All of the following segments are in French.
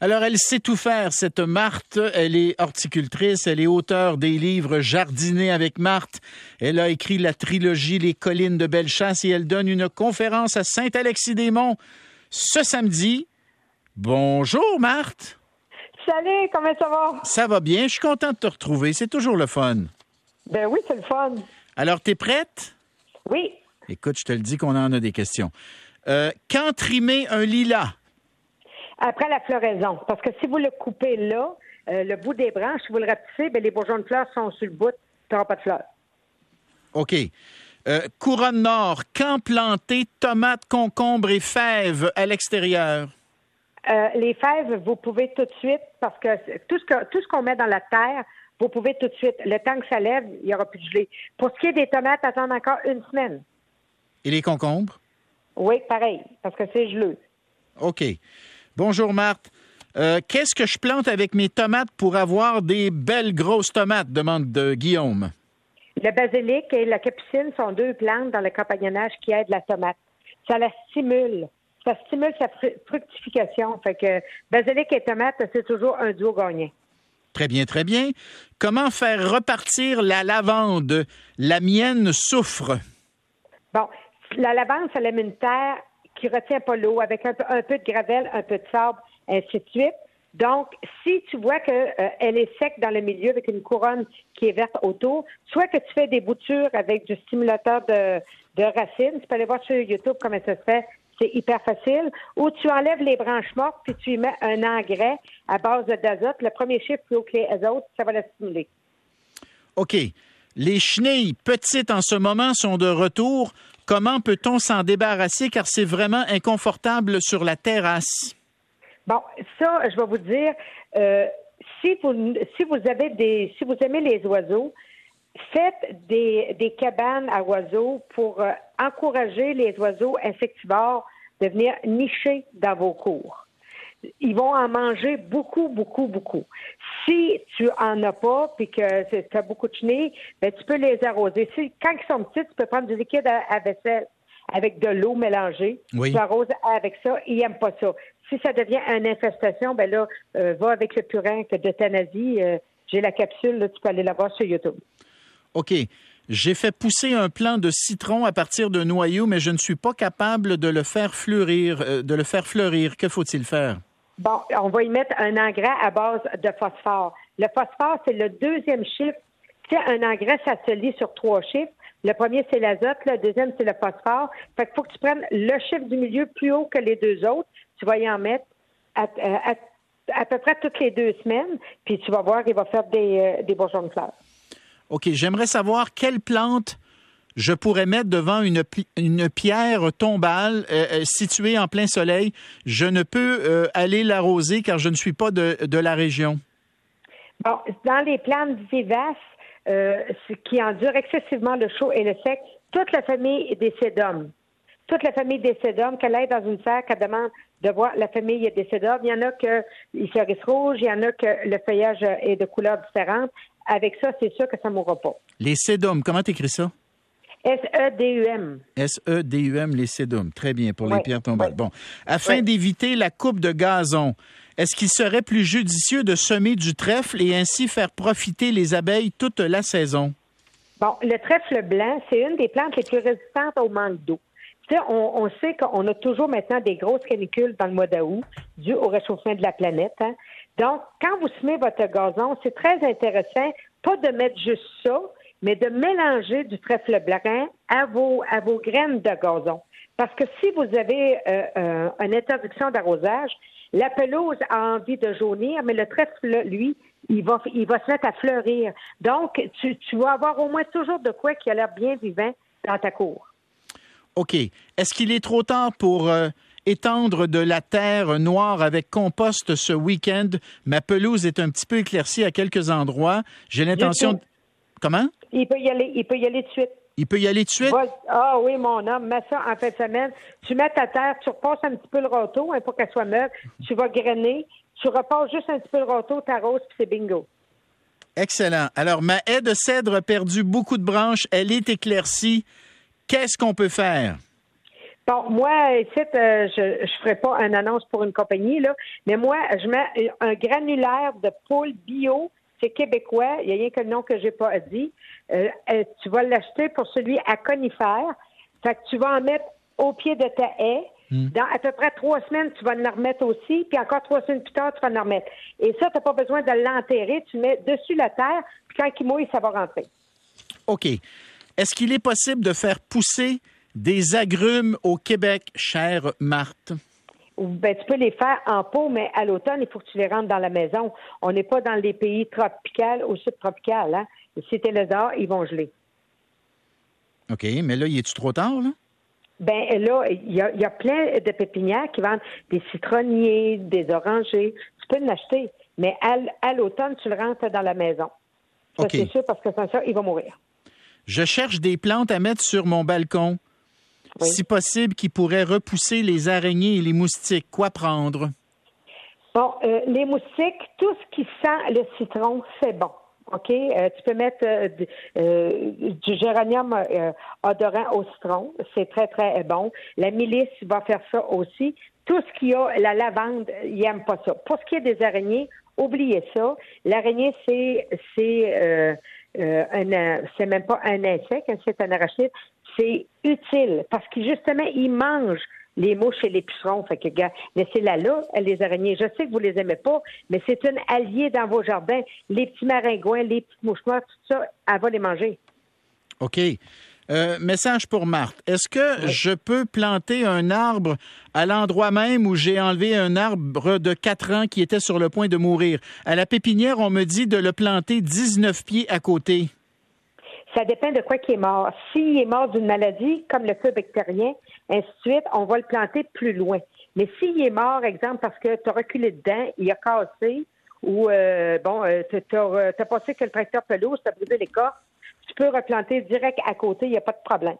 Alors, elle sait tout faire, cette Marthe. Elle est horticultrice, elle est auteure des livres Jardiner avec Marthe. Elle a écrit la trilogie Les collines de Bellechasse et elle donne une conférence à Saint-Alexis-des-Monts ce samedi. Bonjour, Marthe. Salut, comment ça va? Ça va bien, je suis content de te retrouver. C'est toujours le fun. Ben oui, c'est le fun. Alors, t'es prête? Oui. Écoute, je te le dis qu'on en a des questions. Euh, quand trimer un lilas? Après la floraison. Parce que si vous le coupez là, euh, le bout des branches, si vous le rapetissez, ben, les bourgeons de fleurs sont sur le bout, tu n'auras pas de fleurs. OK. Euh, couronne Nord, quand planter tomates, concombres et fèves à l'extérieur? Euh, les fèves, vous pouvez tout de suite, parce que tout ce qu'on met dans la terre, vous pouvez tout de suite. Le temps que ça lève, il n'y aura plus de gelée. Pour ce qui est des tomates, attendre encore une semaine. Et les concombres? Oui, pareil, parce que c'est geleux. OK. Bonjour, Marthe. Euh, Qu'est-ce que je plante avec mes tomates pour avoir des belles grosses tomates? demande de Guillaume. Le basilic et la capucine sont deux plantes dans le compagnonnage qui aident la tomate. Ça la stimule. Ça stimule sa fru- fructification. Fait que basilic et tomate, c'est toujours un duo gagnant. Très bien, très bien. Comment faire repartir la lavande? La mienne souffre. Bon, la lavande, ça aime une terre qui retient pas l'eau avec un peu, de gravel, un peu de sable, ainsi de suite. Donc, si tu vois qu'elle est sec dans le milieu avec une couronne qui est verte autour, soit que tu fais des boutures avec du stimulateur de, de racines, tu peux aller voir sur YouTube comment ça se fait, c'est hyper facile, ou tu enlèves les branches mortes puis tu y mets un engrais à base d'azote. Le premier chiffre plus haut que les autres, ça va la stimuler. OK. Les chenilles petites en ce moment sont de retour. Comment peut-on s'en débarrasser car c'est vraiment inconfortable sur la terrasse? Bon, ça, je vais vous dire, euh, si vous si vous avez des si vous aimez les oiseaux, faites des, des cabanes à oiseaux pour euh, encourager les oiseaux insectivores de venir nicher dans vos cours. Ils vont en manger beaucoup, beaucoup, beaucoup. Si tu en as pas puis que tu as beaucoup de chenilles, ben, tu peux les arroser. Si, quand ils sont petits, tu peux prendre du liquide à, à vaisselle avec de l'eau mélangée. Oui. Tu arroses avec ça. Ils n'aiment pas ça. Si ça devient une infestation, ben là, euh, va avec le purin d'euthanasie. Euh, J'ai la capsule, là, tu peux aller la voir sur YouTube. OK. J'ai fait pousser un plant de citron à partir de noyaux, mais je ne suis pas capable de le faire fleurir. euh, de le faire fleurir. Que faut-il faire? Bon, on va y mettre un engrais à base de phosphore. Le phosphore, c'est le deuxième chiffre. Tu sais, un engrais, ça se lit sur trois chiffres. Le premier, c'est l'azote. Le deuxième, c'est le phosphore. Fait qu'il faut que tu prennes le chiffre du milieu plus haut que les deux autres. Tu vas y en mettre à, peu près toutes les deux semaines. Puis tu vas voir, il va faire des, euh, des bourgeons de fleurs. OK. J'aimerais savoir quelle plante je pourrais mettre devant une, une pierre tombale euh, euh, située en plein soleil. Je ne peux euh, aller l'arroser car je ne suis pas de, de la région. Bon, dans les plantes vivaces euh, ce qui endurent excessivement le chaud et le sec, toute la famille des sédums. Toute la famille des sédums, qu'elle aille dans une serre, qu'elle demande de voir la famille des sédums. Il y en a que ils fleurissent rouges, il y en a que le feuillage est de couleurs différentes. Avec ça, c'est sûr que ça ne mourra pas. Les sédums, comment t'écris ça? S-E-D-U-M. S-E-D-U-M, les sédums. Très bien, pour les pierres tombales. oui. Bon. Afin Oui. d'éviter la coupe de gazon, est-ce qu'il serait plus judicieux de semer du trèfle et ainsi faire profiter les abeilles toute la saison? Bon, le trèfle blanc, c'est une des plantes les plus résistantes au manque d'eau. Tu sais, on, on sait qu'on a toujours maintenant des grosses canicules dans le mois d'août, dû au réchauffement de la planète. hein. Donc, quand vous semez votre gazon, c'est très intéressant, pas de mettre juste ça, mais de mélanger du trèfle blanc à vos, à vos graines de gazon. Parce que si vous avez euh, euh, une interdiction d'arrosage, la pelouse a envie de jaunir, mais le trèfle, lui, il va, il va se mettre à fleurir. Donc, tu, tu vas avoir au moins toujours de quoi qui a l'air bien vivant dans ta cour. OK. Est-ce qu'il est trop tard pour euh, étendre de la terre noire avec compost ce week-end? Ma pelouse est un petit peu éclaircie à quelques endroits. J'ai l'intention... Comment? Il peut y aller, il peut y aller de suite. Il peut y aller de suite? Ah oui, mon homme, mets ça en fin de semaine. Tu mets ta terre, tu repasses un petit peu le râteau hein, pour qu'elle soit meuble. Tu vas grainer. Tu repasses juste un petit peu le râteau, t'arroses, puis c'est bingo. Excellent. Alors, ma haie de cèdre a perdu beaucoup de branches. Elle est éclaircie. Qu'est-ce qu'on peut faire? Bon, moi, ici, euh, je ne ferai pas une annonce pour une compagnie, là, mais moi, je mets un granulaire de poule bio. C'est québécois. Il n'y a rien que le nom que j'ai pas dit. Euh, euh, tu vas l'acheter pour celui à conifère. Fait que tu vas en mettre au pied de ta haie. Hmm. Dans à peu près trois semaines, tu vas en remettre aussi, puis encore trois semaines plus tard, tu vas en remettre. Et ça, tu n'as pas besoin de l'enterrer. Tu mets dessus la terre, puis quand il mouille, ça va rentrer. OK. Est-ce qu'il est possible de faire pousser des agrumes au Québec, chère Marthe? Ben, tu peux les faire en pot, mais à l'automne, il faut que tu les rentres dans la maison. On n'est pas dans les pays tropicaux ou subtropicaux. Hein? Si tu le dehors, ils vont geler. OK, mais là, y est-tu trop tard, là? Ben là, il y a, plein de pépinières qui vendent des citronniers, des orangers. Tu peux l'acheter, mais à, l'automne, tu le rentres dans la maison. Ça, c'est sûr, parce que sans ça, il va mourir. Je cherche des plantes à mettre sur mon balcon si possible, qui pourrait repousser les araignées et les moustiques. Quoi prendre? Bon, euh, les moustiques, tout ce qui sent le citron, c'est bon. OK? Euh, tu peux mettre euh, du géranium odorant au citron. C'est très, très bon. La milice va faire ça aussi. Tout ce qui a la lavande, il n'aime pas ça. Pour ce qui est des araignées, oubliez ça. L'araignée, c'est c'est un c'est même pas un insecte, hein, c'est un arachide c'est utile parce que justement, ils mangent les mouches et les pucerons. Fait que, gars, laissez-la là, les araignées. Je sais que vous les aimez pas, mais c'est une alliée dans vos jardins. Les petits maringouins, les petites mouches noires, tout ça, elle va les manger. OK. Euh, message pour Marthe. Est-ce que je peux planter un arbre à l'endroit même où j'ai enlevé un arbre de 4 ans qui était sur le point de mourir? À la pépinière, on me dit de le planter 19 pieds à côté. Ça dépend de quoi qui est mort. S'il est mort d'une maladie, comme le feu bactérien, ainsi de suite, on va le planter plus loin. Mais s'il est mort, exemple, parce que tu as reculé dedans, il a cassé, ou euh, bon, tu as, passé que le tracteur pelouse, tu as brûlé les tu peux replanter direct à côté, il n'y a pas de problème.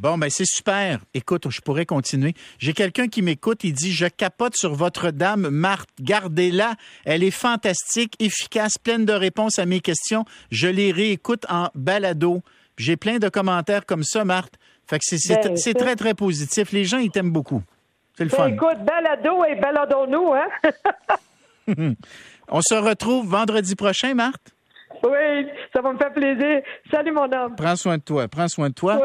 Bon, ben c'est super. Écoute, je pourrais continuer. J'ai quelqu'un qui m'écoute, il dit Je capote sur votre dame, Marthe. Gardez-la. Elle est fantastique, efficace, pleine de réponses à mes questions. Je les réécoute en balado. J'ai plein de commentaires comme ça, Marthe. Fait que c'est ben, très, très positif. Les gens, ils t'aiment beaucoup. C'est le ben, fun. Écoute, balado et baladons-nous, hein? On se retrouve vendredi prochain, Marthe? Oui, ça va me faire plaisir. Salut, mon homme. Prends soin de toi. Prends soin de toi.